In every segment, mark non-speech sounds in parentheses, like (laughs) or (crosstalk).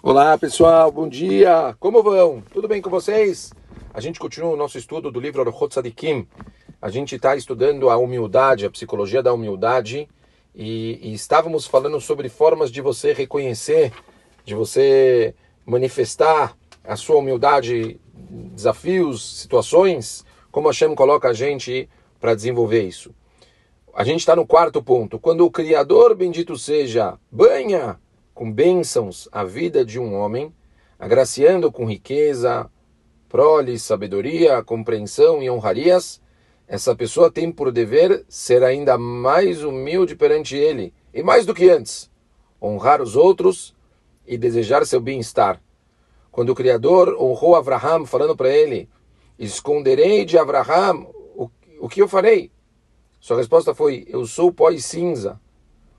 Olá pessoal, bom dia! Como vão? Tudo bem com vocês? A gente continua o nosso estudo do livro Orchot Sadikim. A gente está estudando a humildade, a psicologia da humildade e, e, estávamos falando sobre formas de você reconhecer, de você manifestar a sua humildade, desafios, situações, como a Hashem coloca a gente para desenvolver isso. A gente está no quarto ponto. Quando o Criador, bendito seja, banha com bênçãos a vida de um homem, agraciando com riqueza, prole, sabedoria, compreensão e honrarias, essa pessoa tem por dever ser ainda mais humilde perante ele, e mais do que antes, honrar os outros e desejar seu bem-estar. Quando o Criador honrou Abraham, falando para ele: Esconderei de Abraham o, o que eu farei? Sua resposta foi: Eu sou pó e cinza.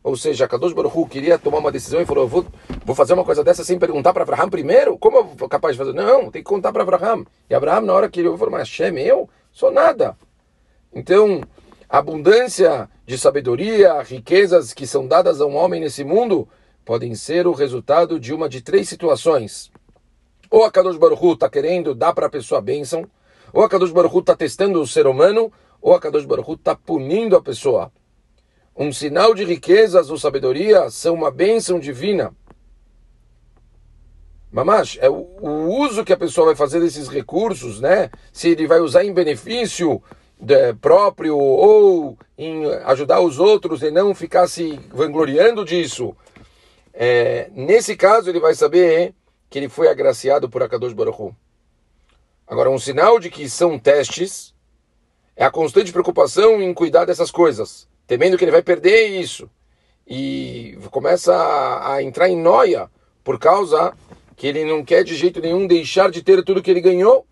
Ou seja, Kadosh Baruch queria tomar uma decisão e falou: vou, vou fazer uma coisa dessa sem perguntar para Abraham primeiro? Como eu vou capaz de fazer? Não, tem que contar para Abraham. E Abraham, na hora que ele falou: Mas Hashem, eu sou nada. Então, a abundância de sabedoria, riquezas que são dadas a um homem nesse mundo, podem ser o resultado de uma de três situações. Ou a Kadosh Baruch está querendo dar para a pessoa a bênção, ou a Kadosh Baruch está testando o ser humano, ou a Kadosh Baruch está punindo a pessoa. Um sinal de riquezas ou sabedoria são uma bênção divina. Mamash, é o, uso que a pessoa vai fazer desses recursos, né? Se ele vai usar em benefício de, próprio ou em ajudar os outros e não ficar se vangloriando disso. É, nesse caso, ele vai saber que ele foi agraciado por Akadosh Baruch Agora, um sinal de que são testes é a constante preocupação em cuidar dessas coisas temendo que ele vai perder isso. E começa a, a entrar em noia por causa que ele não quer de jeito nenhum deixar de ter tudo que ele ganhou.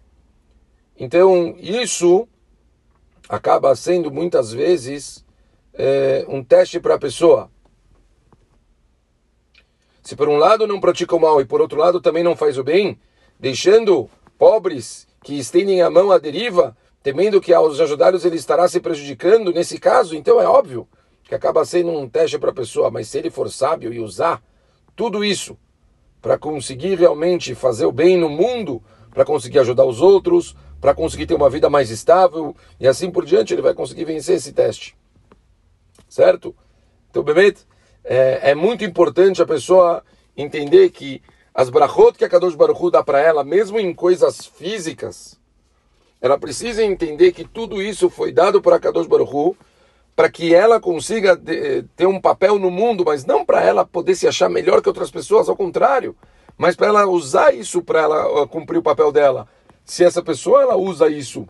Então, isso acaba sendo muitas vezes é, um teste para a pessoa. Se por um lado não pratica o mal e por outro lado também não faz o bem, deixando pobres que estendem a mão à deriva, temendo que aos ajudados ele estará se prejudicando nesse caso, então é óbvio que acaba sendo um teste para a pessoa, mas se ele for sábio e usar tudo isso para conseguir realmente fazer o bem no mundo, para conseguir ajudar os outros, para conseguir ter uma vida mais estável e assim por diante, ele vai conseguir vencer esse teste. Certo? Então, Bemet, é, é muito importante a pessoa entender que as brachot que a Kadosh Baruch dá para ela, mesmo em coisas físicas, ela precisa entender que tudo isso foi dado por Akadosh Baruch para que ela consiga ter um papel no mundo, mas não para ela poder se achar melhor que outras pessoas, ao contrário, mas para ela usar isso para ela cumprir o papel dela. Se essa pessoa ela usa isso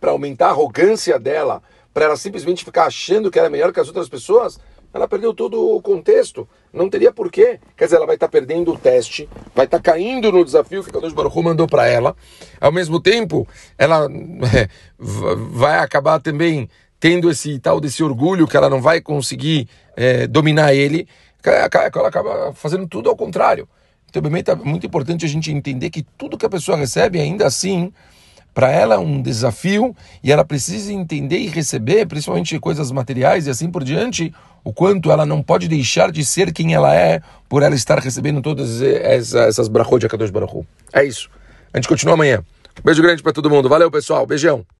para aumentar a arrogância dela, para ela simplesmente ficar achando que ela é melhor que as outras pessoas, ela perdeu todo o contexto. Não teria porquê. Quer dizer, ela vai estar tá perdendo o teste, vai estar tá caindo no desafio que Kadosh Baruch Hu mandou para ela. Ao mesmo tempo, ela (laughs) é, vai acabar também tendo esse tal desse orgulho que ela não vai conseguir é, dominar ele. Ela acaba fazendo tudo ao contrário. Então, é muito importante a gente entender que tudo que a pessoa recebe, ainda assim, para ela é um desafio e ela precisa entender e receber, principalmente coisas materiais e assim por diante, o quanto ela não pode deixar de ser quem ela é por ela estar recebendo todas essas, essas brachot de Akadosh Baruch É isso. A gente continua amanhã. Beijo grande para todo mundo. Valeu, pessoal. Beijão.